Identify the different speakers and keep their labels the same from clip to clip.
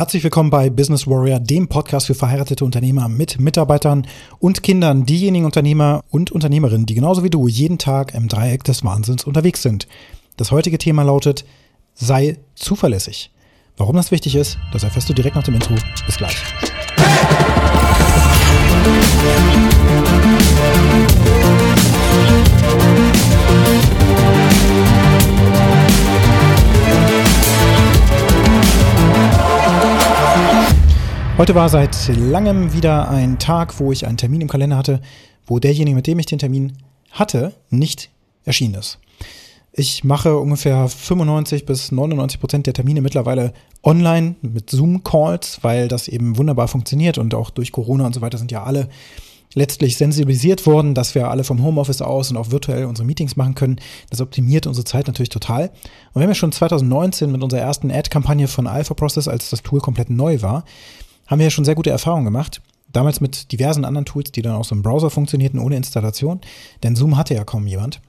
Speaker 1: Herzlich willkommen bei Business Warrior, dem Podcast für verheiratete Unternehmer mit Mitarbeitern und Kindern, diejenigen Unternehmer und Unternehmerinnen, die genauso wie du jeden Tag im Dreieck des Wahnsinns unterwegs sind. Das heutige Thema lautet, sei zuverlässig. Warum das wichtig ist, das erfährst du direkt nach dem Intro. Bis gleich. Heute war seit langem wieder ein Tag, wo ich einen Termin im Kalender hatte, wo derjenige, mit dem ich den Termin hatte, nicht erschienen ist. Ich mache ungefähr 95 bis 99 Prozent der Termine mittlerweile online mit Zoom-Calls, weil das eben wunderbar funktioniert und auch durch Corona und so weiter sind ja alle letztlich sensibilisiert worden, dass wir alle vom Homeoffice aus und auch virtuell unsere Meetings machen können. Das optimiert unsere Zeit natürlich total. Und wir haben ja schon 2019 mit unserer ersten Ad-Kampagne von Alpha Process, als das Tool komplett neu war, haben wir ja schon sehr gute Erfahrungen gemacht. Damals mit diversen anderen Tools, die dann auch so im Browser funktionierten, ohne Installation. Denn Zoom hatte ja kaum jemand.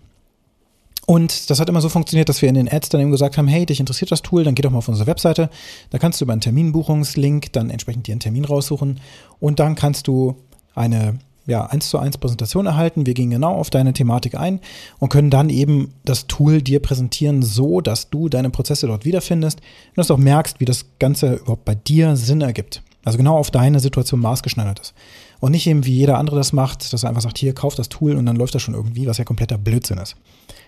Speaker 1: Und das hat immer so funktioniert, dass wir in den Ads dann eben gesagt haben, hey, dich interessiert das Tool, dann geh doch mal auf unsere Webseite. Da kannst du über einen Terminbuchungslink dann entsprechend dir einen Termin raussuchen und dann kannst du eine ja, 1 zu 1 Präsentation erhalten. Wir gehen genau auf deine Thematik ein und können dann eben das Tool dir präsentieren, so dass du deine Prozesse dort wiederfindest und dass du auch merkst, wie das Ganze überhaupt bei dir Sinn ergibt. Also genau auf deine Situation maßgeschneidert ist. Und nicht eben wie jeder andere das macht, dass er einfach sagt, hier, kauf das Tool und dann läuft das schon irgendwie, was ja kompletter Blödsinn ist.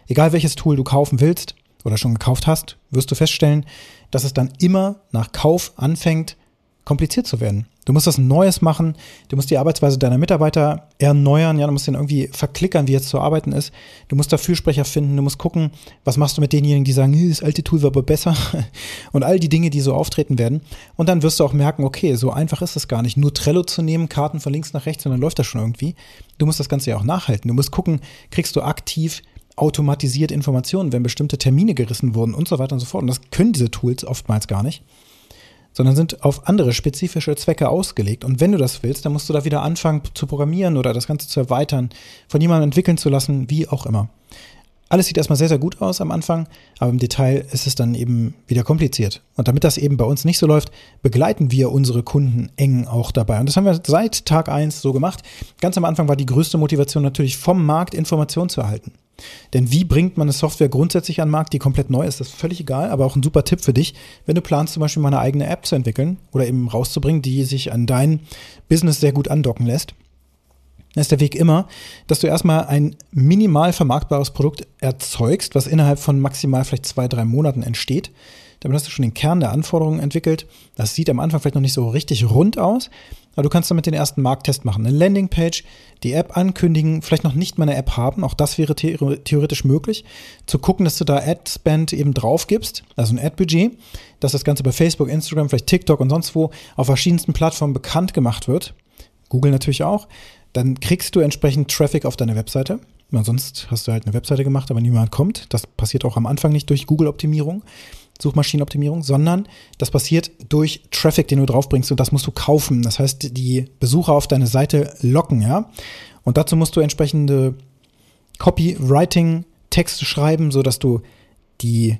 Speaker 1: Egal welches Tool du kaufen willst oder schon gekauft hast, wirst du feststellen, dass es dann immer nach Kauf anfängt, kompliziert zu werden. Du musst was Neues machen, du musst die Arbeitsweise deiner Mitarbeiter erneuern, ja, du musst den irgendwie verklickern, wie jetzt zu arbeiten ist. Du musst da Fürsprecher finden, du musst gucken, was machst du mit denjenigen, die sagen, das alte Tool war aber besser und all die Dinge, die so auftreten werden. Und dann wirst du auch merken, okay, so einfach ist es gar nicht, nur Trello zu nehmen, Karten von links nach rechts und dann läuft das schon irgendwie. Du musst das Ganze ja auch nachhalten. Du musst gucken, kriegst du aktiv automatisiert Informationen, wenn bestimmte Termine gerissen wurden und so weiter und so fort. Und das können diese Tools oftmals gar nicht sondern sind auf andere spezifische Zwecke ausgelegt. Und wenn du das willst, dann musst du da wieder anfangen zu programmieren oder das Ganze zu erweitern, von jemandem entwickeln zu lassen, wie auch immer. Alles sieht erstmal sehr, sehr gut aus am Anfang, aber im Detail ist es dann eben wieder kompliziert. Und damit das eben bei uns nicht so läuft, begleiten wir unsere Kunden eng auch dabei. Und das haben wir seit Tag eins so gemacht. Ganz am Anfang war die größte Motivation natürlich vom Markt Informationen zu erhalten. Denn wie bringt man eine Software grundsätzlich an den Markt, die komplett neu ist, das ist völlig egal, aber auch ein super Tipp für dich, wenn du planst, zum Beispiel mal eine eigene App zu entwickeln oder eben rauszubringen, die sich an dein Business sehr gut andocken lässt. Dann ist der Weg immer, dass du erstmal ein minimal vermarktbares Produkt erzeugst, was innerhalb von maximal vielleicht zwei, drei Monaten entsteht. Damit hast du schon den Kern der Anforderungen entwickelt. Das sieht am Anfang vielleicht noch nicht so richtig rund aus, aber du kannst damit den ersten Markttest machen. Eine Landingpage, die App ankündigen, vielleicht noch nicht mal eine App haben, auch das wäre theoretisch möglich. Zu gucken, dass du da Ad-Spend eben drauf gibst, also ein Ad-Budget, dass das Ganze bei Facebook, Instagram, vielleicht TikTok und sonst wo auf verschiedensten Plattformen bekannt gemacht wird. Google natürlich auch. Dann kriegst du entsprechend Traffic auf deine Webseite. sonst hast du halt eine Webseite gemacht, aber niemand kommt. Das passiert auch am Anfang nicht durch Google-Optimierung. Suchmaschinenoptimierung, sondern das passiert durch Traffic, den du draufbringst und das musst du kaufen. Das heißt, die Besucher auf deine Seite locken, ja. Und dazu musst du entsprechende Copywriting, Texte schreiben, so dass du die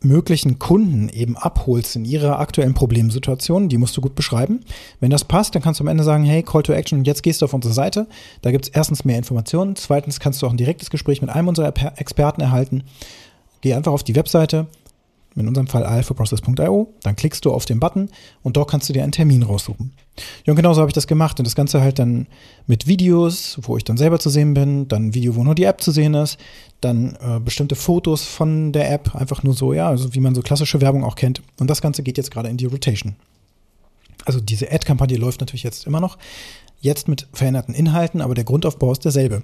Speaker 1: möglichen Kunden eben abholst in ihrer aktuellen Problemsituation, die musst du gut beschreiben. Wenn das passt, dann kannst du am Ende sagen, hey, Call to Action, jetzt gehst du auf unsere Seite. Da gibt es erstens mehr Informationen, zweitens kannst du auch ein direktes Gespräch mit einem unserer Experten erhalten. Geh einfach auf die Webseite, in unserem Fall alphaprocess.io, dann klickst du auf den Button und dort kannst du dir einen Termin raussuchen. Ja, und genauso habe ich das gemacht und das Ganze halt dann mit Videos, wo ich dann selber zu sehen bin, dann ein Video, wo nur die App zu sehen ist, dann äh, bestimmte Fotos von der App, einfach nur so, ja, also wie man so klassische Werbung auch kennt. Und das Ganze geht jetzt gerade in die Rotation. Also diese Ad-Kampagne läuft natürlich jetzt immer noch, jetzt mit veränderten Inhalten, aber der Grundaufbau ist derselbe.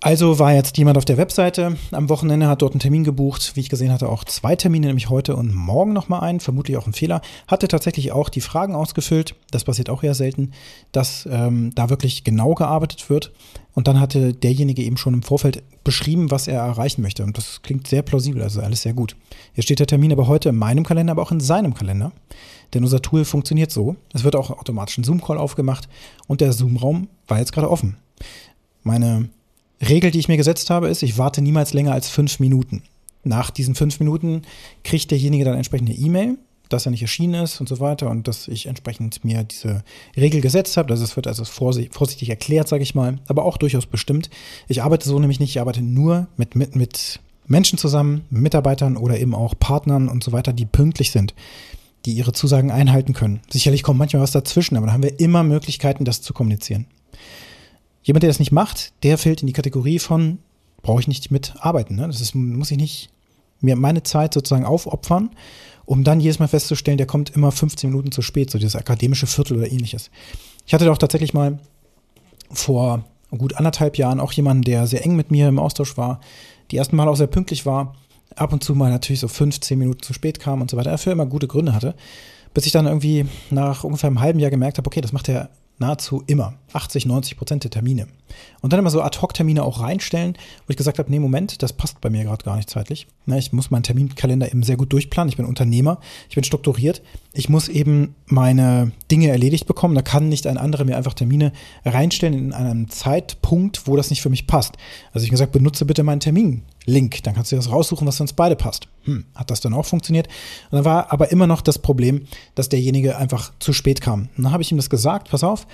Speaker 1: Also war jetzt jemand auf der Webseite am Wochenende, hat dort einen Termin gebucht. Wie ich gesehen hatte, auch zwei Termine, nämlich heute und morgen nochmal einen. Vermutlich auch ein Fehler. Hatte tatsächlich auch die Fragen ausgefüllt. Das passiert auch eher selten, dass ähm, da wirklich genau gearbeitet wird. Und dann hatte derjenige eben schon im Vorfeld beschrieben, was er erreichen möchte. Und das klingt sehr plausibel, also alles sehr gut. Hier steht der Termin aber heute in meinem Kalender, aber auch in seinem Kalender. Denn unser Tool funktioniert so. Es wird auch automatisch ein Zoom-Call aufgemacht und der Zoom-Raum war jetzt gerade offen. Meine Regel, die ich mir gesetzt habe, ist, ich warte niemals länger als fünf Minuten. Nach diesen fünf Minuten kriegt derjenige dann entsprechend eine E-Mail dass er nicht erschienen ist und so weiter und dass ich entsprechend mir diese Regel gesetzt habe. Also es wird also vorsichtig erklärt, sage ich mal, aber auch durchaus bestimmt. Ich arbeite so nämlich nicht, ich arbeite nur mit, mit, mit Menschen zusammen, Mitarbeitern oder eben auch Partnern und so weiter, die pünktlich sind, die ihre Zusagen einhalten können. Sicherlich kommt manchmal was dazwischen, aber dann haben wir immer Möglichkeiten, das zu kommunizieren. Jemand, der das nicht macht, der fällt in die Kategorie von, brauche ich nicht mitarbeiten. Ne? Das ist, muss ich nicht mir meine Zeit sozusagen aufopfern, um dann jedes Mal festzustellen, der kommt immer 15 Minuten zu spät, so dieses akademische Viertel oder ähnliches. Ich hatte doch tatsächlich mal vor gut anderthalb Jahren auch jemanden, der sehr eng mit mir im Austausch war, die ersten Mal auch sehr pünktlich war, ab und zu mal natürlich so 15 Minuten zu spät kam und so weiter, dafür immer gute Gründe hatte, bis ich dann irgendwie nach ungefähr einem halben Jahr gemerkt habe, okay, das macht er nahezu immer. 80, 90 Prozent der Termine. Und dann immer so Ad-Hoc-Termine auch reinstellen, wo ich gesagt habe, nee, Moment, das passt bei mir gerade gar nicht zeitlich. Ich muss meinen Terminkalender eben sehr gut durchplanen. Ich bin Unternehmer, ich bin strukturiert. Ich muss eben meine Dinge erledigt bekommen. Da kann nicht ein anderer mir einfach Termine reinstellen in einem Zeitpunkt, wo das nicht für mich passt. Also ich gesagt, benutze bitte meinen Termin. Link. Dann kannst du das raussuchen, was für uns beide passt. Hm, hat das dann auch funktioniert? Und dann war aber immer noch das Problem, dass derjenige einfach zu spät kam. Und dann habe ich ihm das gesagt, pass auf,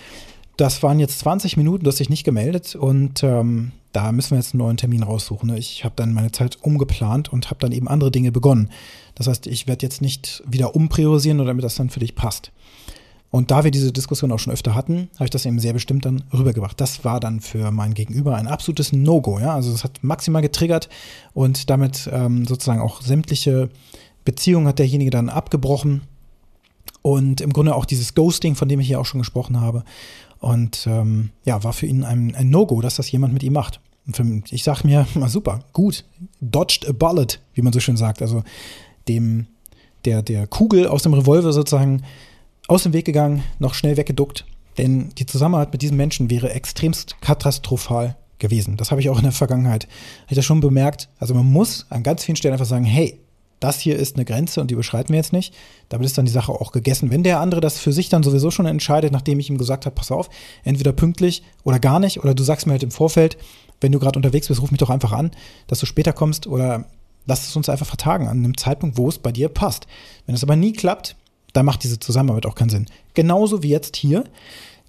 Speaker 1: das waren jetzt 20 Minuten, du hast dich nicht gemeldet und ähm, da müssen wir jetzt einen neuen Termin raussuchen. Ne? Ich habe dann meine Zeit umgeplant und habe dann eben andere Dinge begonnen. Das heißt, ich werde jetzt nicht wieder umpriorisieren, nur damit das dann für dich passt. Und da wir diese Diskussion auch schon öfter hatten, habe ich das eben sehr bestimmt dann rübergebracht. Das war dann für mein Gegenüber ein absolutes No-Go. Ja? Also es hat maximal getriggert und damit ähm, sozusagen auch sämtliche Beziehungen hat derjenige dann abgebrochen. Und im Grunde auch dieses Ghosting, von dem ich hier auch schon gesprochen habe. Und ähm, ja, war für ihn ein, ein No-Go, dass das jemand mit ihm macht. Für, ich sage mir, super, gut, dodged a bullet, wie man so schön sagt. Also dem, der, der Kugel aus dem Revolver sozusagen aus dem Weg gegangen, noch schnell weggeduckt, denn die Zusammenarbeit mit diesem Menschen wäre extremst katastrophal gewesen. Das habe ich auch in der Vergangenheit. Ich das schon bemerkt. Also man muss an ganz vielen Stellen einfach sagen, hey, das hier ist eine Grenze und die beschreiten wir jetzt nicht. Damit ist dann die Sache auch gegessen. Wenn der andere das für sich dann sowieso schon entscheidet, nachdem ich ihm gesagt habe, pass auf, entweder pünktlich oder gar nicht, oder du sagst mir halt im Vorfeld, wenn du gerade unterwegs bist, ruf mich doch einfach an, dass du später kommst oder lass es uns einfach vertagen an einem Zeitpunkt, wo es bei dir passt. Wenn es aber nie klappt, da macht diese Zusammenarbeit auch keinen Sinn. Genauso wie jetzt hier.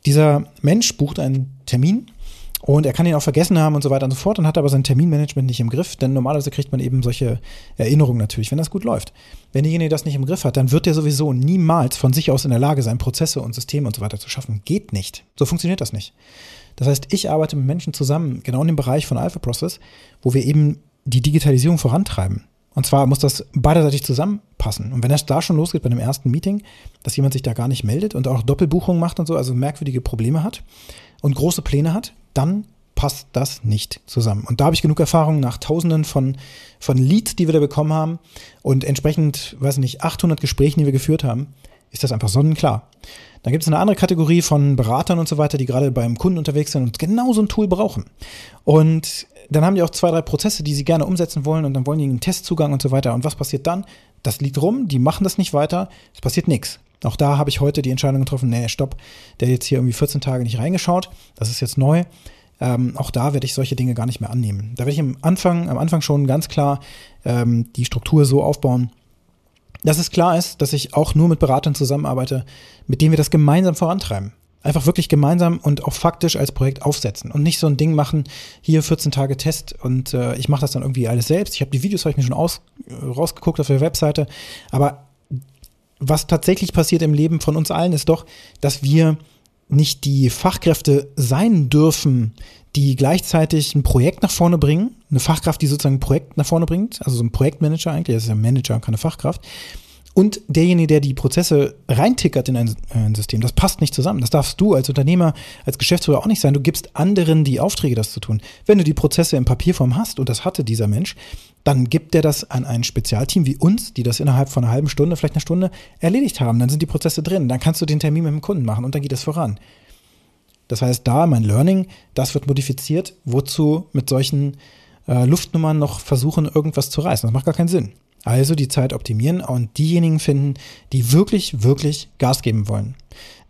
Speaker 1: Dieser Mensch bucht einen Termin und er kann ihn auch vergessen haben und so weiter und so fort und hat aber sein Terminmanagement nicht im Griff, denn normalerweise kriegt man eben solche Erinnerungen natürlich, wenn das gut läuft. Wenn derjenige das nicht im Griff hat, dann wird er sowieso niemals von sich aus in der Lage sein, Prozesse und Systeme und so weiter zu schaffen. Geht nicht. So funktioniert das nicht. Das heißt, ich arbeite mit Menschen zusammen, genau in dem Bereich von Alpha Process, wo wir eben die Digitalisierung vorantreiben. Und zwar muss das beiderseitig zusammenpassen. Und wenn das da schon losgeht bei einem ersten Meeting, dass jemand sich da gar nicht meldet und auch Doppelbuchungen macht und so, also merkwürdige Probleme hat und große Pläne hat, dann passt das nicht zusammen. Und da habe ich genug Erfahrung nach Tausenden von, von Leads, die wir da bekommen haben und entsprechend, weiß nicht, 800 Gesprächen, die wir geführt haben, ist das einfach sonnenklar. Dann gibt es eine andere Kategorie von Beratern und so weiter, die gerade beim Kunden unterwegs sind und genau so ein Tool brauchen. Und dann haben die auch zwei, drei Prozesse, die sie gerne umsetzen wollen und dann wollen die einen Testzugang und so weiter. Und was passiert dann? Das liegt rum, die machen das nicht weiter, es passiert nichts. Auch da habe ich heute die Entscheidung getroffen, nee, stopp, der jetzt hier irgendwie 14 Tage nicht reingeschaut, das ist jetzt neu. Ähm, auch da werde ich solche Dinge gar nicht mehr annehmen. Da werde ich am Anfang, am Anfang schon ganz klar ähm, die Struktur so aufbauen, dass es klar ist, dass ich auch nur mit Beratern zusammenarbeite, mit denen wir das gemeinsam vorantreiben einfach wirklich gemeinsam und auch faktisch als Projekt aufsetzen und nicht so ein Ding machen, hier 14 Tage Test und äh, ich mache das dann irgendwie alles selbst. Ich habe die Videos habe ich mir schon aus, rausgeguckt auf der Webseite, aber was tatsächlich passiert im Leben von uns allen ist doch, dass wir nicht die Fachkräfte sein dürfen, die gleichzeitig ein Projekt nach vorne bringen, eine Fachkraft, die sozusagen ein Projekt nach vorne bringt, also so ein Projektmanager eigentlich, das ist ja ein Manager, keine Fachkraft, und derjenige, der die Prozesse reintickert in ein, ein, System, das passt nicht zusammen. Das darfst du als Unternehmer, als Geschäftsführer auch nicht sein. Du gibst anderen die Aufträge, das zu tun. Wenn du die Prozesse in Papierform hast, und das hatte dieser Mensch, dann gibt der das an ein Spezialteam wie uns, die das innerhalb von einer halben Stunde, vielleicht einer Stunde erledigt haben. Dann sind die Prozesse drin. Dann kannst du den Termin mit dem Kunden machen und dann geht es voran. Das heißt, da mein Learning, das wird modifiziert. Wozu mit solchen äh, Luftnummern noch versuchen, irgendwas zu reißen? Das macht gar keinen Sinn. Also die Zeit optimieren und diejenigen finden, die wirklich, wirklich Gas geben wollen.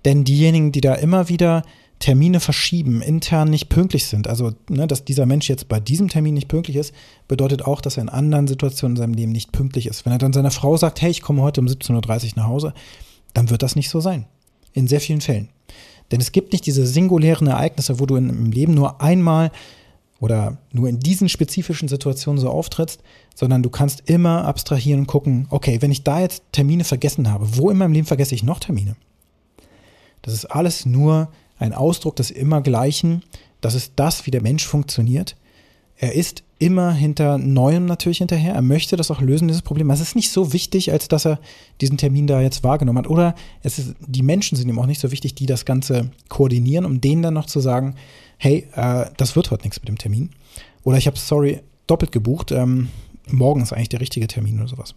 Speaker 1: Denn diejenigen, die da immer wieder Termine verschieben, intern nicht pünktlich sind, also ne, dass dieser Mensch jetzt bei diesem Termin nicht pünktlich ist, bedeutet auch, dass er in anderen Situationen in seinem Leben nicht pünktlich ist. Wenn er dann seiner Frau sagt, hey, ich komme heute um 17.30 Uhr nach Hause, dann wird das nicht so sein. In sehr vielen Fällen. Denn es gibt nicht diese singulären Ereignisse, wo du im Leben nur einmal oder nur in diesen spezifischen Situationen so auftrittst, sondern du kannst immer abstrahieren und gucken, okay, wenn ich da jetzt Termine vergessen habe, wo in meinem Leben vergesse ich noch Termine? Das ist alles nur ein Ausdruck des Immergleichen. Das ist das, wie der Mensch funktioniert. Er ist immer hinter Neuem natürlich hinterher. Er möchte das auch lösen, dieses Problem. Es ist nicht so wichtig, als dass er diesen Termin da jetzt wahrgenommen hat. Oder es ist, die Menschen sind ihm auch nicht so wichtig, die das Ganze koordinieren, um denen dann noch zu sagen, hey, äh, das wird heute nichts mit dem Termin. Oder ich habe, sorry, doppelt gebucht. Ähm, morgen ist eigentlich der richtige Termin oder sowas.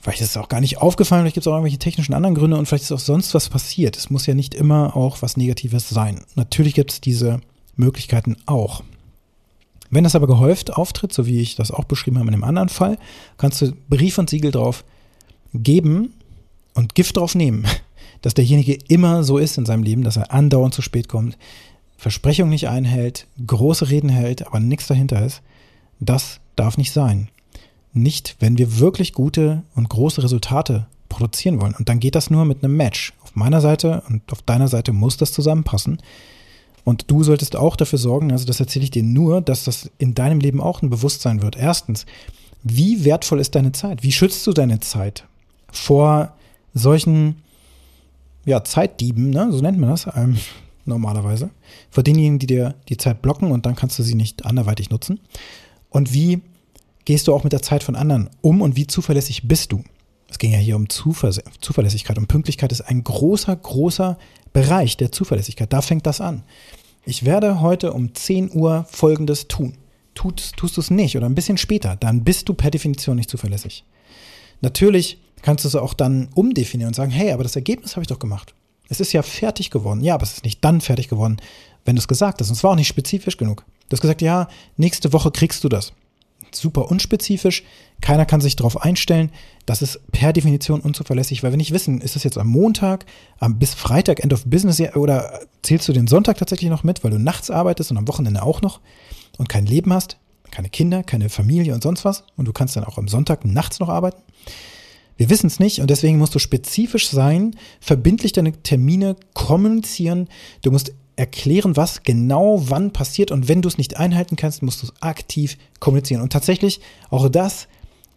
Speaker 1: Vielleicht ist es auch gar nicht aufgefallen, vielleicht gibt es auch irgendwelche technischen anderen Gründe und vielleicht ist auch sonst was passiert. Es muss ja nicht immer auch was Negatives sein. Natürlich gibt es diese Möglichkeiten auch. Wenn das aber gehäuft auftritt, so wie ich das auch beschrieben habe in einem anderen Fall, kannst du Brief und Siegel drauf geben und Gift drauf nehmen, dass derjenige immer so ist in seinem Leben, dass er andauernd zu spät kommt, Versprechungen nicht einhält, große Reden hält, aber nichts dahinter ist. Das darf nicht sein nicht, wenn wir wirklich gute und große Resultate produzieren wollen. Und dann geht das nur mit einem Match. Auf meiner Seite und auf deiner Seite muss das zusammenpassen. Und du solltest auch dafür sorgen, also das erzähle ich dir nur, dass das in deinem Leben auch ein Bewusstsein wird. Erstens, wie wertvoll ist deine Zeit? Wie schützt du deine Zeit vor solchen ja, Zeitdieben, ne? so nennt man das ähm, normalerweise, vor denjenigen, die dir die Zeit blocken und dann kannst du sie nicht anderweitig nutzen. Und wie gehst du auch mit der Zeit von anderen um und wie zuverlässig bist du? Es ging ja hier um Zuver Zuverlässigkeit und Pünktlichkeit ist ein großer, großer Bereich der Zuverlässigkeit. Da fängt das an. Ich werde heute um 10 Uhr Folgendes tun. Tut, tust du es nicht oder ein bisschen später, dann bist du per Definition nicht zuverlässig. Natürlich kannst du es auch dann umdefinieren und sagen, hey, aber das Ergebnis habe ich doch gemacht. Es ist ja fertig geworden. Ja, aber es ist nicht dann fertig geworden, wenn du es gesagt hast. Und es war auch nicht spezifisch genug. Du hast gesagt, ja, nächste Woche kriegst du das super unspezifisch. Keiner kann sich darauf einstellen. Das ist per Definition unzuverlässig, weil wir nicht wissen, ist es jetzt am Montag, bis Freitag, End of Business oder zählst du den Sonntag tatsächlich noch mit, weil du nachts arbeitest und am Wochenende auch noch und kein Leben hast, keine Kinder, keine Familie und sonst was und du kannst dann auch am Sonntag nachts noch arbeiten? Wir wissen es nicht und deswegen musst du spezifisch sein, verbindlich deine Termine kommunizieren. Du musst erklären, was genau wann passiert und wenn du es nicht einhalten kannst, musst du es aktiv kommunizieren. Und tatsächlich, auch das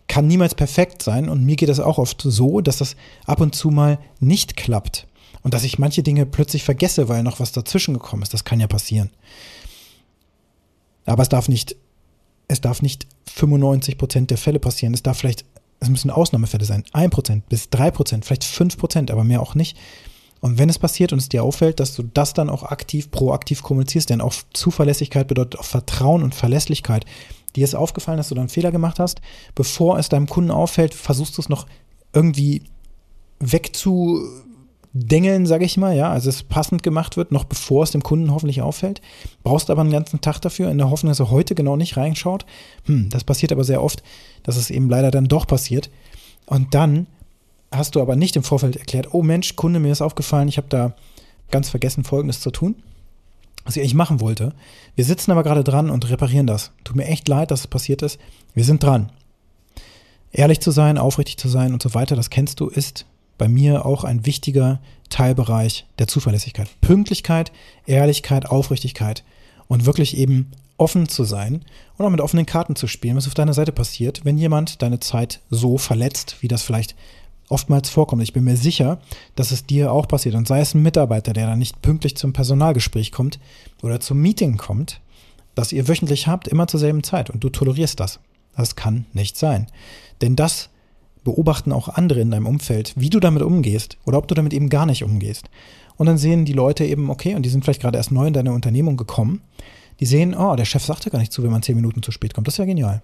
Speaker 1: kann niemals perfekt sein und mir geht es auch oft so, dass das ab und zu mal nicht klappt und dass ich manche Dinge plötzlich vergesse, weil noch was dazwischen gekommen ist. Das kann ja passieren. Aber es darf nicht, es darf nicht 95 Prozent der Fälle passieren. Es darf vielleicht, es müssen Ausnahmefälle sein. 1 Prozent bis 3 Prozent, vielleicht 5 Prozent, aber mehr auch nicht. Und wenn es passiert und es dir auffällt, dass du das dann auch aktiv, proaktiv kommunizierst, denn auch Zuverlässigkeit bedeutet auch Vertrauen und Verlässlichkeit. Dir ist aufgefallen, dass du dann einen Fehler gemacht hast, bevor es deinem Kunden auffällt, versuchst du es noch irgendwie wegzudengeln, sage ich mal, ja, also es passend gemacht wird, noch bevor es dem Kunden hoffentlich auffällt. Brauchst aber einen ganzen Tag dafür, in der Hoffnung, dass er heute genau nicht reinschaut. Hm, das passiert aber sehr oft, dass es eben leider dann doch passiert. Und dann hast du aber nicht im Vorfeld erklärt, oh Mensch, Kunde, mir ist aufgefallen, ich habe da ganz vergessen, Folgendes zu tun, was ich eigentlich machen wollte. Wir sitzen aber gerade dran und reparieren das. Tut mir echt leid, dass es passiert ist. Wir sind dran. Ehrlich zu sein, aufrichtig zu sein und so weiter, das kennst du, ist bei mir auch ein wichtiger Teilbereich der Zuverlässigkeit. Pünktlichkeit, Ehrlichkeit, Aufrichtigkeit und wirklich eben offen zu sein und auch mit offenen Karten zu spielen, was auf deiner Seite passiert, wenn jemand deine Zeit so verletzt, wie das vielleicht oftmals vorkommt. Ich bin mir sicher, dass es dir auch passiert. Und sei es ein Mitarbeiter, der dann nicht pünktlich zum Personalgespräch kommt oder zum Meeting kommt, das ihr wöchentlich habt, immer zur selben Zeit und du tolerierst das. Das kann nicht sein. Denn das beobachten auch andere in deinem Umfeld, wie du damit umgehst oder ob du damit eben gar nicht umgehst. Und dann sehen die Leute eben, okay, und die sind vielleicht gerade erst neu in deine Unternehmung gekommen, die sehen, oh, der Chef sagt ja gar nicht zu, wenn man zehn Minuten zu spät kommt. Das ist ja genial.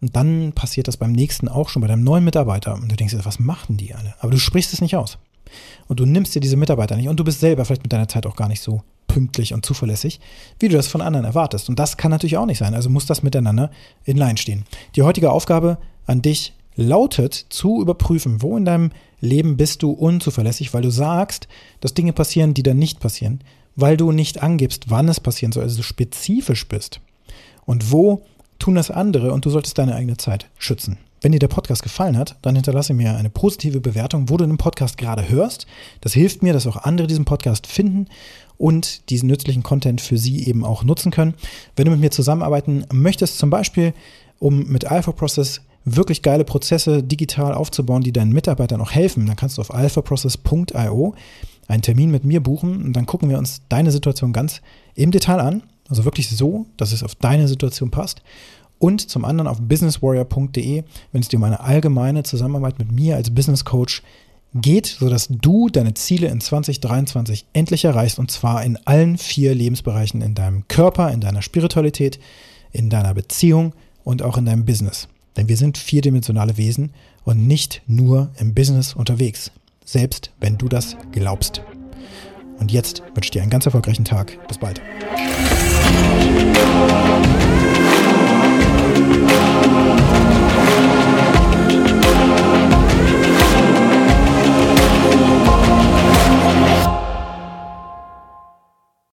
Speaker 1: Und dann passiert das beim nächsten auch schon bei deinem neuen Mitarbeiter. Und du denkst dir, was machen die alle? Aber du sprichst es nicht aus. Und du nimmst dir diese Mitarbeiter nicht. Und du bist selber vielleicht mit deiner Zeit auch gar nicht so pünktlich und zuverlässig, wie du das von anderen erwartest. Und das kann natürlich auch nicht sein. Also muss das miteinander in Line stehen. Die heutige Aufgabe an dich, lautet zu überprüfen, wo in deinem Leben bist du unzuverlässig, weil du sagst, dass Dinge passieren, die dann nicht passieren, weil du nicht angibst, wann es passieren soll, also spezifisch bist. Und wo tun das andere und du solltest deine eigene Zeit schützen. Wenn dir der Podcast gefallen hat, dann hinterlasse mir eine positive Bewertung, wo du den Podcast gerade hörst. Das hilft mir, dass auch andere diesen Podcast finden und diesen nützlichen Content für sie eben auch nutzen können. Wenn du mit mir zusammenarbeiten möchtest, zum Beispiel um mit Alpha Process wirklich geile Prozesse digital aufzubauen, die deinen Mitarbeitern auch helfen, dann kannst du auf alphaprocess.io einen Termin mit mir buchen und dann gucken wir uns deine Situation ganz im Detail an. Also wirklich so, dass es auf deine Situation passt und zum anderen auf businesswarrior.de, wenn es dir um eine allgemeine Zusammenarbeit mit mir als Business Coach geht, sodass du deine Ziele in 2023 endlich erreichst und zwar in allen vier Lebensbereichen in deinem Körper, in deiner Spiritualität, in deiner Beziehung und auch in deinem Business. Denn wir sind vierdimensionale Wesen und nicht nur im Business unterwegs, selbst wenn du das glaubst. Und jetzt wünsche ich dir einen ganz erfolgreichen Tag. Bis bald. Música